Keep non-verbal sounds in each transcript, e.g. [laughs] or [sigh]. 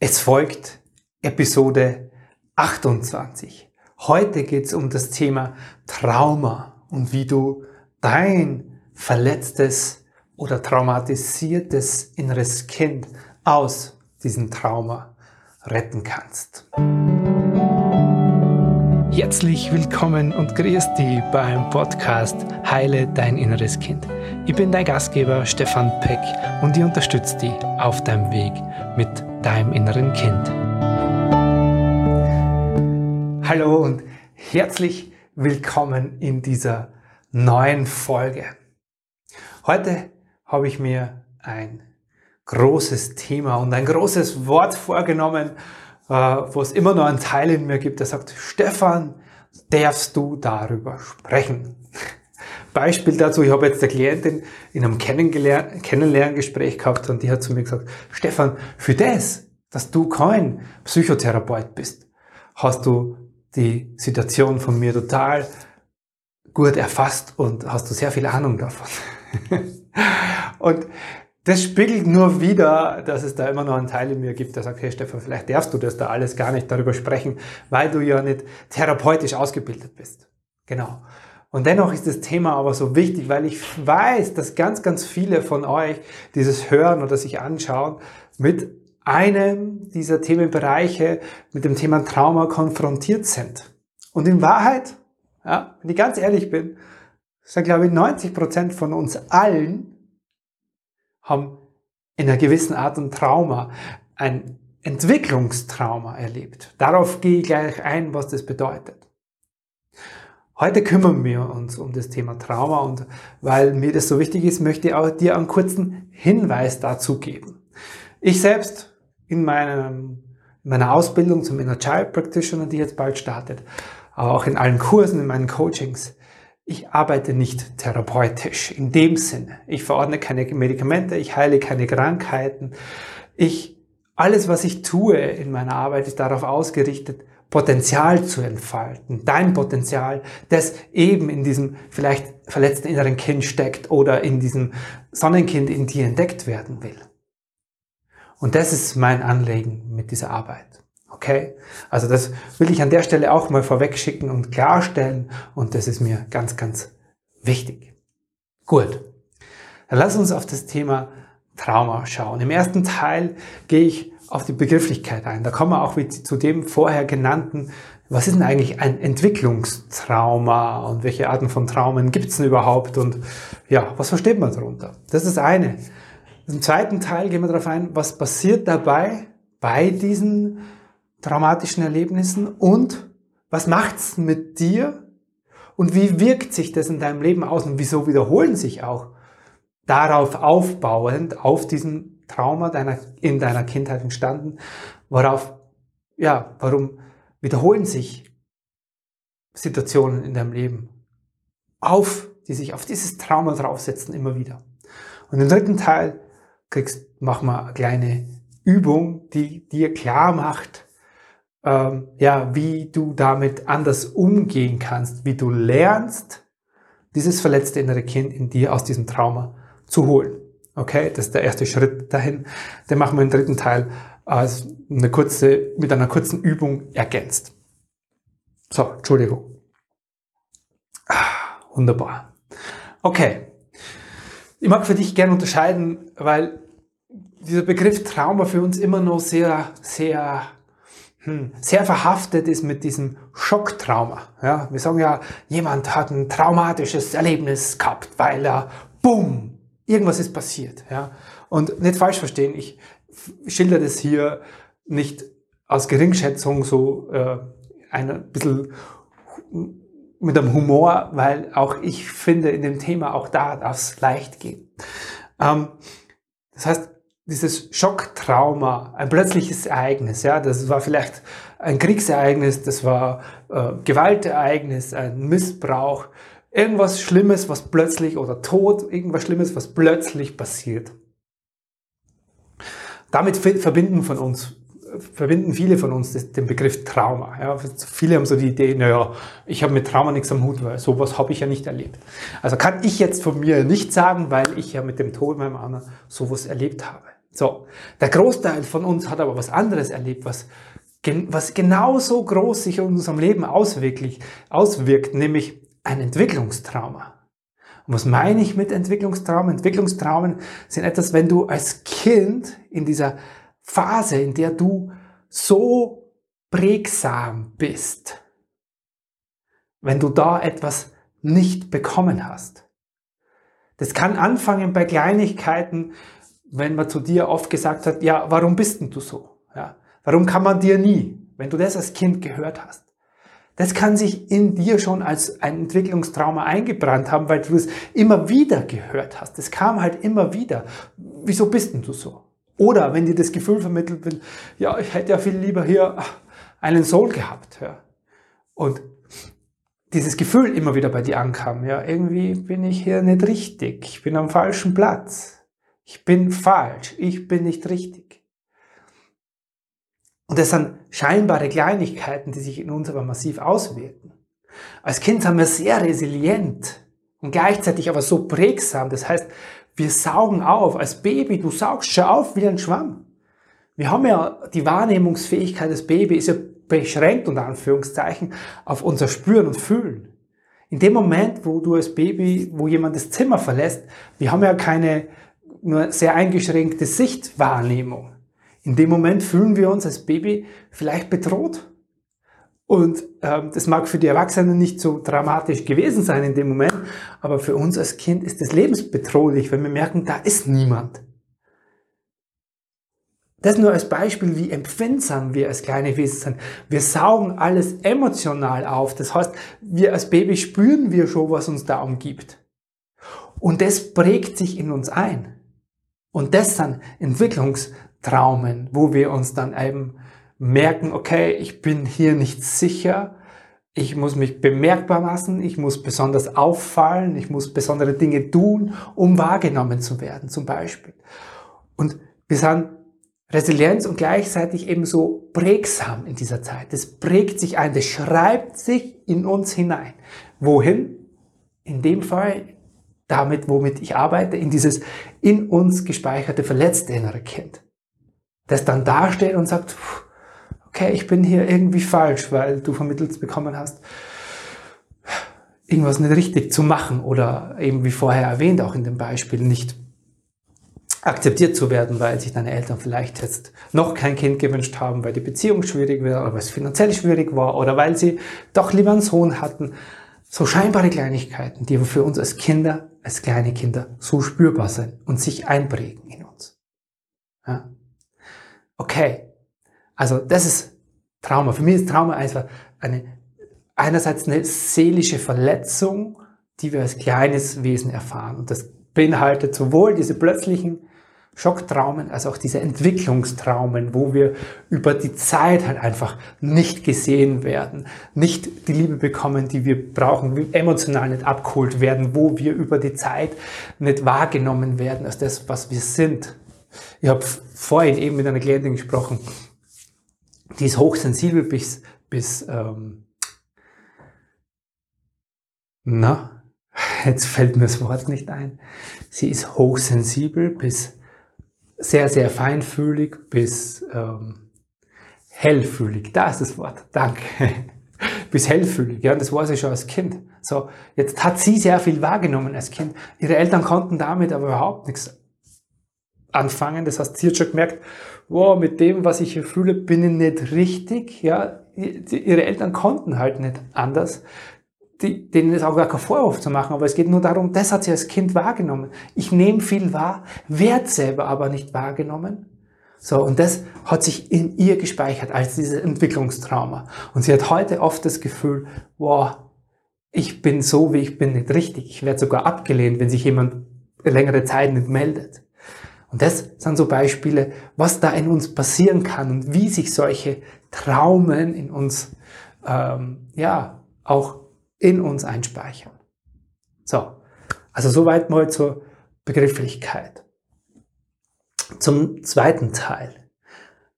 Es folgt Episode 28. Heute geht es um das Thema Trauma und wie du dein verletztes oder traumatisiertes inneres Kind aus diesem Trauma retten kannst. Herzlich willkommen und grüß dich beim Podcast Heile dein inneres Kind. Ich bin dein Gastgeber Stefan Peck und ich unterstütze dich auf deinem Weg mit deinem inneren Kind. Hallo und herzlich willkommen in dieser neuen Folge. Heute habe ich mir ein großes Thema und ein großes Wort vorgenommen, äh, wo es immer noch einen Teil in mir gibt, der sagt, Stefan, darfst du darüber sprechen? Beispiel dazu, ich habe jetzt eine Klientin in einem Kennenlerngespräch gehabt und die hat zu mir gesagt, Stefan, für das, dass du kein Psychotherapeut bist, hast du die Situation von mir total gut erfasst und hast du sehr viel Ahnung davon. [laughs] und das spiegelt nur wieder, dass es da immer noch einen Teil in mir gibt, der sagt, hey Stefan, vielleicht darfst du das da alles gar nicht darüber sprechen, weil du ja nicht therapeutisch ausgebildet bist. Genau. Und dennoch ist das Thema aber so wichtig, weil ich weiß, dass ganz, ganz viele von euch dieses hören oder sich anschauen mit einem dieser Themenbereiche, mit dem Thema Trauma konfrontiert sind. Und in Wahrheit, ja, wenn ich ganz ehrlich bin, sind glaube ich 90 Prozent von uns allen haben in einer gewissen Art ein Trauma, ein Entwicklungstrauma erlebt. Darauf gehe ich gleich ein, was das bedeutet. Heute kümmern wir uns um das Thema Trauma und weil mir das so wichtig ist, möchte ich auch dir einen kurzen Hinweis dazu geben. Ich selbst in, meinem, in meiner Ausbildung zum Inner Child Practitioner, die jetzt bald startet, aber auch in allen Kursen, in meinen Coachings, ich arbeite nicht therapeutisch in dem Sinne. Ich verordne keine Medikamente, ich heile keine Krankheiten. Ich, alles, was ich tue in meiner Arbeit, ist darauf ausgerichtet, Potenzial zu entfalten. Dein Potenzial, das eben in diesem vielleicht verletzten inneren Kind steckt oder in diesem Sonnenkind in dir entdeckt werden will. Und das ist mein Anliegen mit dieser Arbeit. Okay? Also das will ich an der Stelle auch mal vorweg schicken und klarstellen und das ist mir ganz, ganz wichtig. Gut. Dann lass uns auf das Thema Trauma schauen. Im ersten Teil gehe ich auf die Begrifflichkeit ein. Da kommen wir auch zu dem vorher genannten, was ist denn eigentlich ein Entwicklungstrauma und welche Arten von Traumen gibt es denn überhaupt und ja, was versteht man darunter? Das ist eine. Im zweiten Teil gehen wir darauf ein, was passiert dabei bei diesen traumatischen Erlebnissen und was macht's mit dir und wie wirkt sich das in deinem Leben aus und wieso wiederholen sich auch darauf aufbauend auf diesem Trauma deiner, in deiner Kindheit entstanden, worauf, ja, warum wiederholen sich Situationen in deinem Leben auf, die sich auf dieses Trauma draufsetzen immer wieder. Und im dritten Teil kriegst, mach mal eine kleine Übung, die dir klar macht, ähm, ja, wie du damit anders umgehen kannst, wie du lernst, dieses verletzte innere Kind in dir aus diesem Trauma zu holen. Okay, das ist der erste Schritt dahin. Den machen wir im dritten Teil als eine kurze, mit einer kurzen Übung ergänzt. So, Entschuldigung. Ah, wunderbar. Okay, ich mag für dich gerne unterscheiden, weil dieser Begriff Trauma für uns immer noch sehr, sehr, hm, sehr verhaftet ist mit diesem Schocktrauma. Ja, wir sagen ja, jemand hat ein traumatisches Erlebnis gehabt, weil er, bumm, irgendwas ist passiert. Ja, und nicht falsch verstehen, ich schilder das hier nicht aus Geringschätzung so äh, ein bisschen mit einem Humor, weil auch ich finde, in dem Thema auch da darf es leicht gehen. Ähm, das heißt, dieses Schocktrauma, ein plötzliches Ereignis, ja, das war vielleicht ein Kriegsereignis, das war äh, Gewaltereignis, ein Missbrauch, irgendwas Schlimmes, was plötzlich oder Tod, irgendwas Schlimmes, was plötzlich passiert. Damit verbinden von uns verbinden viele von uns den Begriff Trauma. Ja, viele haben so die Idee, naja, ich habe mit Trauma nichts am Hut, weil sowas habe ich ja nicht erlebt. Also kann ich jetzt von mir nicht sagen, weil ich ja mit dem Tod meinem Mann sowas erlebt habe. So, der Großteil von uns hat aber was anderes erlebt, was, was genauso groß sich in unserem Leben auswirkt, nämlich ein Entwicklungstrauma. Und was meine ich mit Entwicklungstraumen? Entwicklungstraumen sind etwas, wenn du als Kind in dieser Phase, in der du so prägsam bist, wenn du da etwas nicht bekommen hast. Das kann anfangen bei Kleinigkeiten, wenn man zu dir oft gesagt hat, ja, warum bist denn du so? Ja, warum kann man dir nie? Wenn du das als Kind gehört hast. Das kann sich in dir schon als ein Entwicklungstrauma eingebrannt haben, weil du es immer wieder gehört hast. Das kam halt immer wieder. Wieso bist denn du so? Oder wenn dir das Gefühl vermittelt wird, ja, ich hätte ja viel lieber hier einen Soul gehabt. Ja. Und dieses Gefühl immer wieder bei dir ankam, ja, irgendwie bin ich hier nicht richtig, ich bin am falschen Platz, ich bin falsch, ich bin nicht richtig. Und das sind scheinbare Kleinigkeiten, die sich in uns aber massiv auswirken. Als Kind sind wir sehr resilient und gleichzeitig aber so prägsam. Das heißt, wir saugen auf. Als Baby, du saugst schon auf wie ein Schwamm. Wir haben ja die Wahrnehmungsfähigkeit des Babys ist ja beschränkt unter Anführungszeichen auf unser Spüren und Fühlen. In dem Moment, wo du als Baby, wo jemand das Zimmer verlässt, wir haben ja keine nur sehr eingeschränkte Sichtwahrnehmung. In dem Moment fühlen wir uns als Baby vielleicht bedroht. Und ähm, das mag für die Erwachsenen nicht so dramatisch gewesen sein in dem Moment, aber für uns als Kind ist es lebensbedrohlich, wenn wir merken, da ist niemand. Das nur als Beispiel, wie empfindsam wir als kleine Wesen sind. Wir saugen alles emotional auf. Das heißt, wir als Baby spüren wir schon, was uns da umgibt. Und das prägt sich in uns ein. Und das sind Entwicklungstraumen, wo wir uns dann eben merken, okay, ich bin hier nicht sicher, ich muss mich bemerkbar machen, ich muss besonders auffallen, ich muss besondere Dinge tun, um wahrgenommen zu werden, zum Beispiel. Und wir sind Resilienz und gleichzeitig eben so prägsam in dieser Zeit. Das prägt sich ein, das schreibt sich in uns hinein. Wohin? In dem Fall damit, womit ich arbeite, in dieses in uns gespeicherte verletzte innere Kind. Das dann dasteht und sagt, okay, ich bin hier irgendwie falsch, weil du vermittelt bekommen hast, irgendwas nicht richtig zu machen oder eben wie vorher erwähnt, auch in dem Beispiel nicht akzeptiert zu werden, weil sich deine Eltern vielleicht jetzt noch kein Kind gewünscht haben, weil die Beziehung schwierig war oder weil es finanziell schwierig war oder weil sie doch lieber einen Sohn hatten. So scheinbare Kleinigkeiten, die für uns als Kinder, als kleine Kinder so spürbar sind und sich einprägen in uns. Ja? Okay, also das ist Trauma. Für mich ist Trauma einfach eine, einerseits eine seelische Verletzung, die wir als kleines Wesen erfahren. Und das beinhaltet sowohl diese plötzlichen Schocktraumen als auch diese Entwicklungstraumen, wo wir über die Zeit halt einfach nicht gesehen werden, nicht die Liebe bekommen, die wir brauchen, emotional nicht abgeholt werden, wo wir über die Zeit nicht wahrgenommen werden als das, was wir sind. Ich habe vorhin eben mit einer Klientin gesprochen, die ist hochsensibel bis, bis ähm, na, jetzt fällt mir das Wort nicht ein. Sie ist hochsensibel bis sehr, sehr feinfühlig bis ähm, hellfühlig. Da ist das Wort. Danke. [laughs] bis hellfühlig. Ja, das war sie schon als Kind. So, jetzt hat sie sehr viel wahrgenommen als Kind. Ihre Eltern konnten damit aber überhaupt nichts anfangen. Das heißt, sie hat schon gemerkt, wow, mit dem, was ich hier fühle, bin ich nicht richtig. Ja, ihre Eltern konnten halt nicht anders die, denen ist auch gar kein Vorwurf zu machen, aber es geht nur darum, das hat sie als Kind wahrgenommen. Ich nehme viel wahr, werde selber aber nicht wahrgenommen. So, und das hat sich in ihr gespeichert als dieses Entwicklungstrauma. Und sie hat heute oft das Gefühl, wow, ich bin so, wie ich bin, nicht richtig. Ich werde sogar abgelehnt, wenn sich jemand längere Zeit nicht meldet. Und das sind so Beispiele, was da in uns passieren kann und wie sich solche Traumen in uns, ähm, ja, auch in uns einspeichern. So, also soweit mal zur Begrifflichkeit. Zum zweiten Teil.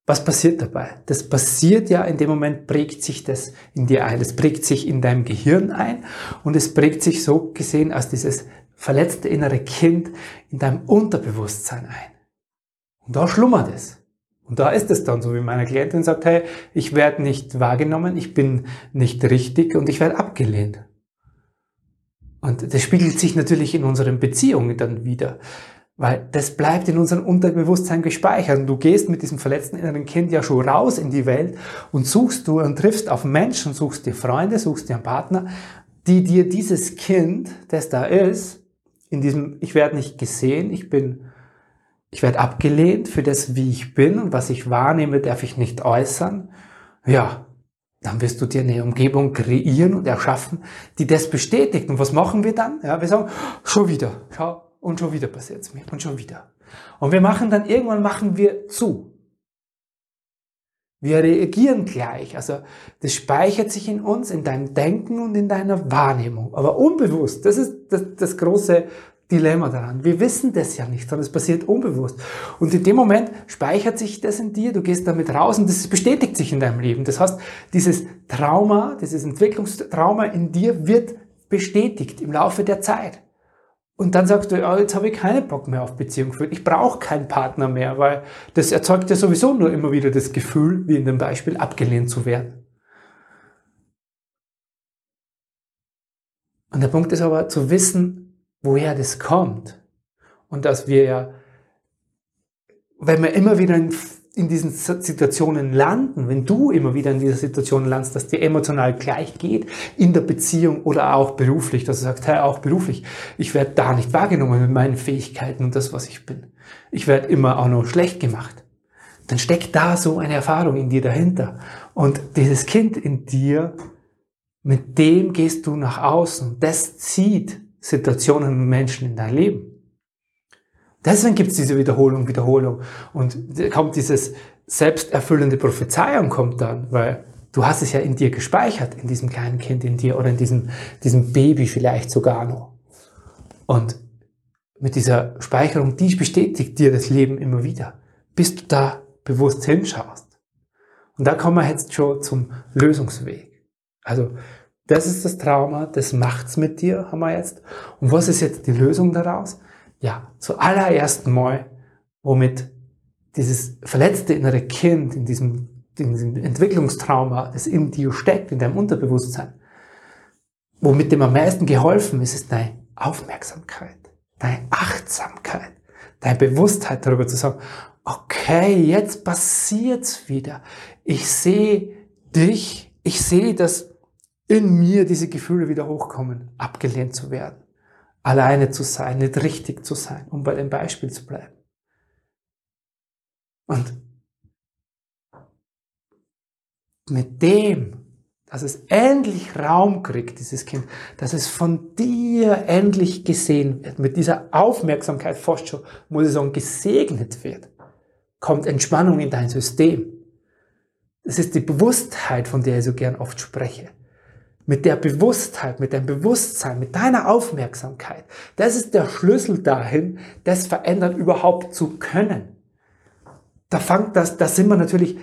Was passiert dabei? Das passiert ja in dem Moment, prägt sich das in dir ein. Es prägt sich in deinem Gehirn ein und es prägt sich so gesehen als dieses verletzte innere Kind in deinem Unterbewusstsein ein. Und da schlummert es. Und da ist es dann so, wie meine Klientin sagt, hey, ich werde nicht wahrgenommen, ich bin nicht richtig und ich werde abgelehnt. Und das spiegelt sich natürlich in unseren Beziehungen dann wieder. Weil das bleibt in unserem Unterbewusstsein gespeichert. Und du gehst mit diesem verletzten inneren Kind ja schon raus in die Welt und suchst du und triffst auf Menschen, suchst dir Freunde, suchst dir einen Partner, die dir dieses Kind, das da ist, in diesem, ich werde nicht gesehen, ich bin ich werde abgelehnt für das, wie ich bin und was ich wahrnehme, darf ich nicht äußern. Ja, dann wirst du dir eine Umgebung kreieren und erschaffen, die das bestätigt. Und was machen wir dann? Ja, wir sagen, schon wieder, schau, und schon wieder passiert es mir, und schon wieder. Und wir machen dann, irgendwann machen wir zu. Wir reagieren gleich. Also das speichert sich in uns, in deinem Denken und in deiner Wahrnehmung. Aber unbewusst, das ist das, das große Dilemma daran. Wir wissen das ja nicht, sondern es passiert unbewusst. Und in dem Moment speichert sich das in dir, du gehst damit raus und das bestätigt sich in deinem Leben. Das heißt, dieses Trauma, dieses Entwicklungstrauma in dir wird bestätigt im Laufe der Zeit. Und dann sagst du, oh, jetzt habe ich keinen Bock mehr auf Beziehung gefühlt. Ich brauche keinen Partner mehr, weil das erzeugt ja sowieso nur immer wieder das Gefühl, wie in dem Beispiel, abgelehnt zu werden. Und der Punkt ist aber zu wissen, woher das kommt. Und dass wir ja, wenn wir immer wieder in, in, diesen Situationen landen, wenn du immer wieder in dieser Situation landest, dass dir emotional gleich geht, in der Beziehung oder auch beruflich, dass du sagst, hey, auch beruflich, ich werde da nicht wahrgenommen mit meinen Fähigkeiten und das, was ich bin. Ich werde immer auch noch schlecht gemacht. Dann steckt da so eine Erfahrung in dir dahinter. Und dieses Kind in dir, mit dem gehst du nach außen. Das zieht Situationen und Menschen in dein Leben. Deswegen gibt es diese Wiederholung, Wiederholung. Und kommt dieses selbsterfüllende Prophezeiung kommt dann, weil du hast es ja in dir gespeichert, in diesem kleinen Kind in dir oder in diesem, diesem Baby vielleicht sogar noch. Und mit dieser Speicherung, die bestätigt dir das Leben immer wieder, bis du da bewusst hinschaust. Und da kommen wir jetzt schon zum Lösungsweg. Also das ist das Trauma, das macht's mit dir, haben wir jetzt. Und was ist jetzt die Lösung daraus? Ja, zuallererst mal, womit dieses verletzte innere Kind in diesem, in diesem Entwicklungstrauma, das in dir steckt, in deinem Unterbewusstsein, womit dem am meisten geholfen ist, ist deine Aufmerksamkeit, deine Achtsamkeit, deine Bewusstheit darüber zu sagen, okay, jetzt passiert's wieder. Ich sehe dich, ich sehe, dass in mir diese Gefühle wieder hochkommen, abgelehnt zu werden, alleine zu sein, nicht richtig zu sein, um bei dem Beispiel zu bleiben. Und mit dem, dass es endlich Raum kriegt, dieses Kind, dass es von dir endlich gesehen wird, mit dieser Aufmerksamkeit fast schon, muss ich sagen, gesegnet wird, kommt Entspannung in dein System. Das ist die Bewusstheit, von der ich so gern oft spreche mit der Bewusstheit, mit deinem Bewusstsein, mit deiner Aufmerksamkeit. Das ist der Schlüssel dahin, das verändern überhaupt zu können. Da fängt das, da sind wir natürlich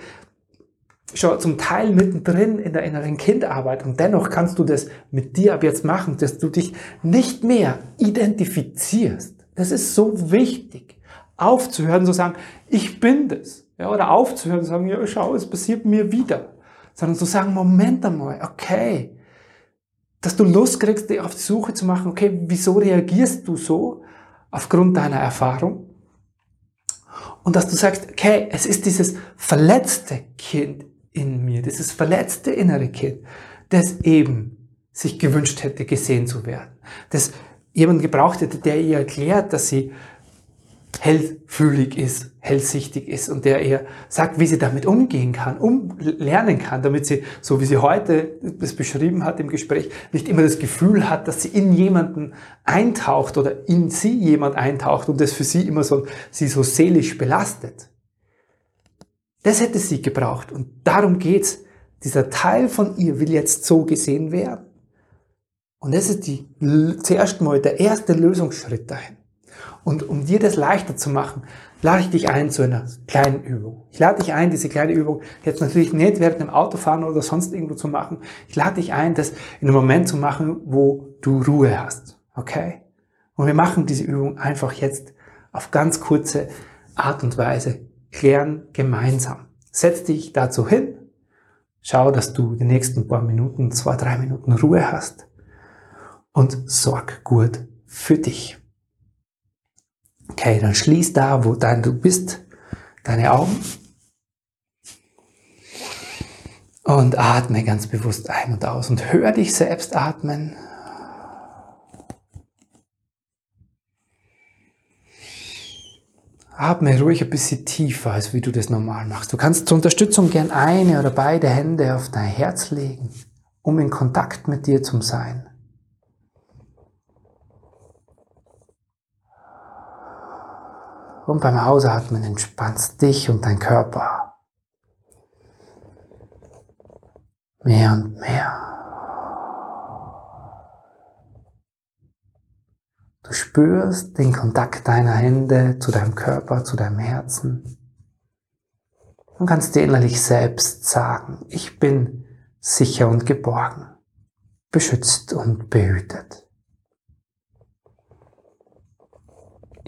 schon zum Teil mittendrin in der inneren Kindarbeit und dennoch kannst du das mit dir ab jetzt machen, dass du dich nicht mehr identifizierst. Das ist so wichtig. Aufzuhören, zu sagen, ich bin das. Ja, oder aufzuhören, zu sagen, ja, schau, es passiert mir wieder. Sondern zu sagen, Moment einmal, okay, dass du Lust kriegst, dich auf die Suche zu machen, okay, wieso reagierst du so aufgrund deiner Erfahrung? Und dass du sagst, okay, es ist dieses verletzte Kind in mir, dieses verletzte innere Kind, das eben sich gewünscht hätte, gesehen zu werden. Das jemand gebraucht hätte, der ihr erklärt, dass sie hellfühlig ist, hellsichtig ist und der ihr sagt, wie sie damit umgehen kann, um lernen kann, damit sie, so wie sie heute es beschrieben hat im Gespräch, nicht immer das Gefühl hat, dass sie in jemanden eintaucht oder in sie jemand eintaucht und das für sie immer so, sie so seelisch belastet. Das hätte sie gebraucht und darum geht's. Dieser Teil von ihr will jetzt so gesehen werden. Und das ist die, zuerst mal der erste Lösungsschritt dahin. Und um dir das leichter zu machen, lade ich dich ein zu einer kleinen Übung. Ich lade dich ein, diese kleine Übung jetzt natürlich nicht während dem Autofahren oder sonst irgendwo zu machen. Ich lade dich ein, das in einem Moment zu machen, wo du Ruhe hast. Okay? Und wir machen diese Übung einfach jetzt auf ganz kurze Art und Weise klären gemeinsam. Setz dich dazu hin, schau, dass du die nächsten paar Minuten, zwei, drei Minuten Ruhe hast und sorg gut für dich. Okay, dann schließ da, wo dein du bist, deine Augen und atme ganz bewusst ein und aus und hör dich selbst atmen. Atme ruhig ein bisschen tiefer, als wie du das normal machst. Du kannst zur Unterstützung gern eine oder beide Hände auf dein Herz legen, um in Kontakt mit dir zu sein. Und beim Ausatmen entspannst dich und dein Körper. Mehr und mehr. Du spürst den Kontakt deiner Hände zu deinem Körper, zu deinem Herzen. Und kannst dir innerlich selbst sagen, ich bin sicher und geborgen, beschützt und behütet.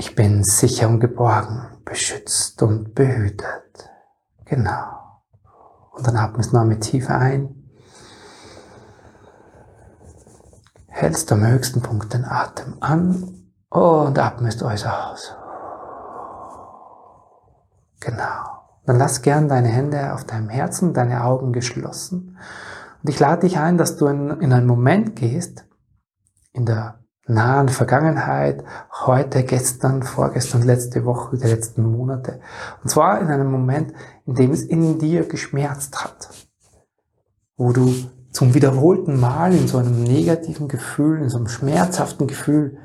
Ich bin sicher und geborgen, beschützt und behütet. Genau. Und dann atmest du noch mit Tiefe ein. hältst am höchsten Punkt den Atem an und atmest äußer aus. Genau. Dann lass gern deine Hände auf deinem Herzen, deine Augen geschlossen. Und ich lade dich ein, dass du in, in einen Moment gehst, in der nahen Vergangenheit, heute, gestern, vorgestern, letzte Woche, die letzten Monate. Und zwar in einem Moment, in dem es in dir geschmerzt hat. Wo du zum wiederholten Mal in so einem negativen Gefühl, in so einem schmerzhaften Gefühl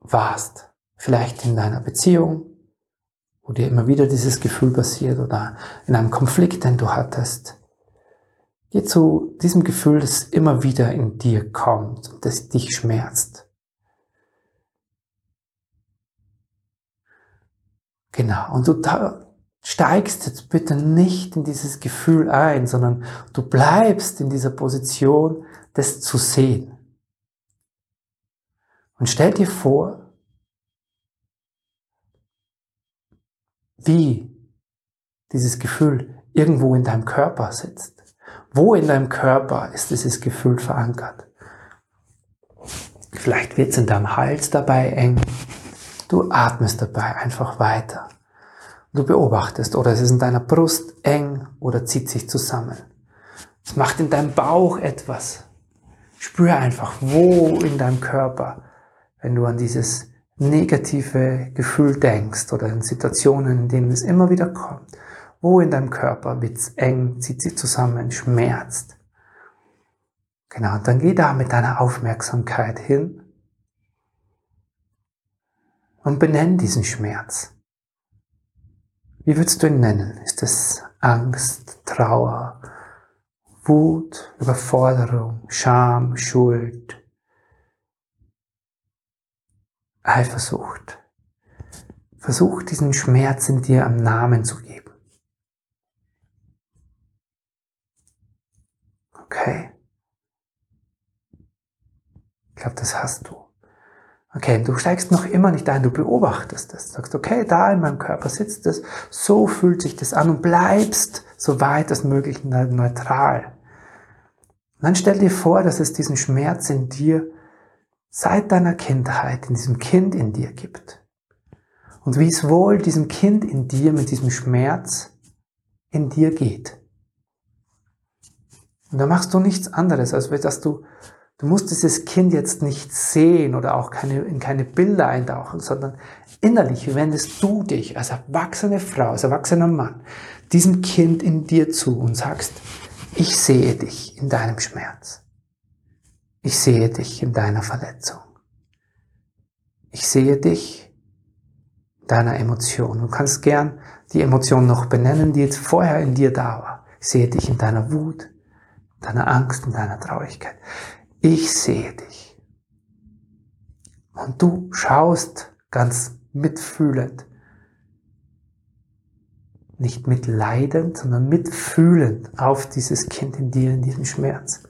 warst. Vielleicht in deiner Beziehung, wo dir immer wieder dieses Gefühl passiert oder in einem Konflikt, den du hattest. Geh zu diesem Gefühl, das immer wieder in dir kommt das dich schmerzt. Genau. Und du steigst jetzt bitte nicht in dieses Gefühl ein, sondern du bleibst in dieser Position, das zu sehen. Und stell dir vor, wie dieses Gefühl irgendwo in deinem Körper sitzt. Wo in deinem Körper ist dieses Gefühl verankert? Vielleicht wird es in deinem Hals dabei eng. Du atmest dabei einfach weiter. Du beobachtest oder es ist in deiner Brust eng oder zieht sich zusammen. Es macht in deinem Bauch etwas. Spür einfach, wo in deinem Körper, wenn du an dieses negative Gefühl denkst oder in Situationen, in denen es immer wieder kommt, wo in deinem Körper wird es eng, zieht sich zusammen, schmerzt. Genau, und dann geh da mit deiner Aufmerksamkeit hin und benenn diesen Schmerz. Wie würdest du ihn nennen? Ist es Angst, Trauer, Wut, Überforderung, Scham, Schuld, Eifersucht? Versuch diesen Schmerz in dir am Namen zu geben. Okay? Ich glaube, das hast du. Okay, du steigst noch immer nicht ein, du beobachtest es. Sagst, okay, da in meinem Körper sitzt es, so fühlt sich das an und bleibst so weit als möglich neutral. Und dann stell dir vor, dass es diesen Schmerz in dir seit deiner Kindheit, in diesem Kind in dir gibt. Und wie es wohl diesem Kind in dir mit diesem Schmerz in dir geht. Und da machst du nichts anderes, als dass du Du musst dieses Kind jetzt nicht sehen oder auch keine, in keine Bilder eintauchen, sondern innerlich wendest du dich als erwachsene Frau, als erwachsener Mann diesem Kind in dir zu und sagst, ich sehe dich in deinem Schmerz. Ich sehe dich in deiner Verletzung. Ich sehe dich in deiner Emotion. Du kannst gern die Emotion noch benennen, die jetzt vorher in dir da war. Ich sehe dich in deiner Wut, deiner Angst, in deiner Traurigkeit ich sehe dich. Und du schaust ganz mitfühlend, nicht mitleidend, sondern mitfühlend auf dieses Kind in dir, in diesem Schmerz.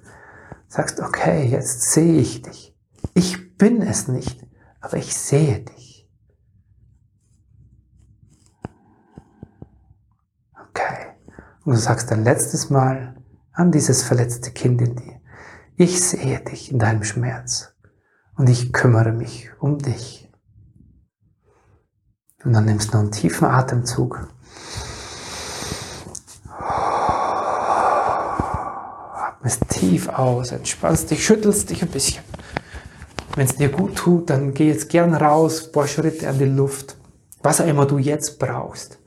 Sagst, okay, jetzt sehe ich dich. Ich bin es nicht, aber ich sehe dich. Okay. Und du sagst ein letztes Mal an dieses verletzte Kind in dir ich sehe dich in deinem Schmerz und ich kümmere mich um dich. Und dann nimmst du einen tiefen Atemzug. Atmest tief aus, entspannst dich, schüttelst dich ein bisschen. Wenn es dir gut tut, dann geh jetzt gern raus, paar Schritte an die Luft. Was auch immer du jetzt brauchst.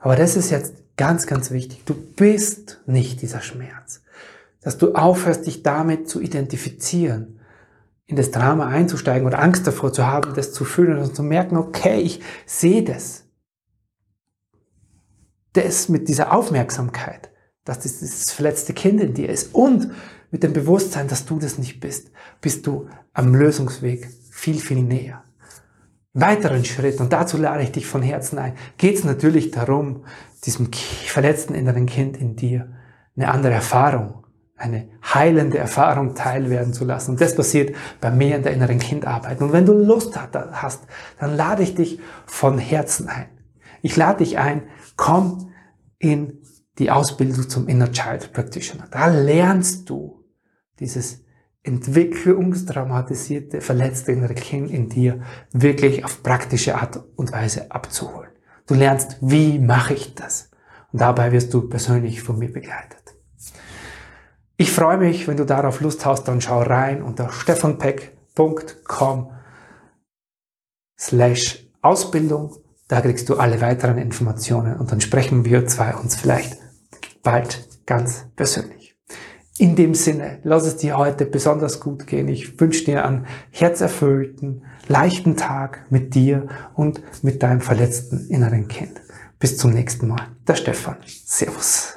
Aber das ist jetzt ganz, ganz wichtig. Du bist nicht dieser Schmerz. Dass du aufhörst, dich damit zu identifizieren, in das Drama einzusteigen oder Angst davor zu haben, das zu fühlen und zu merken, okay, ich sehe das. Das mit dieser Aufmerksamkeit, dass das dieses verletzte Kind in dir ist und mit dem Bewusstsein, dass du das nicht bist, bist du am Lösungsweg viel, viel näher weiteren Schritt, und dazu lade ich dich von Herzen ein, geht es natürlich darum, diesem verletzten inneren Kind in dir eine andere Erfahrung, eine heilende Erfahrung teilwerden zu lassen. Und das passiert bei mir in der inneren Kindarbeit. Und wenn du Lust hast, dann lade ich dich von Herzen ein. Ich lade dich ein, komm in die Ausbildung zum Inner Child Practitioner. Da lernst du dieses entwicklungstraumatisierte, verletzte innere Kind in dir wirklich auf praktische Art und Weise abzuholen. Du lernst, wie mache ich das? Und dabei wirst du persönlich von mir begleitet. Ich freue mich, wenn du darauf Lust hast, dann schau rein unter stefanpeck.com slash Ausbildung. Da kriegst du alle weiteren Informationen und dann sprechen wir zwei uns vielleicht bald ganz persönlich. In dem Sinne, lass es dir heute besonders gut gehen. Ich wünsche dir einen herzerfüllten, leichten Tag mit dir und mit deinem verletzten inneren Kind. Bis zum nächsten Mal. Der Stefan. Servus.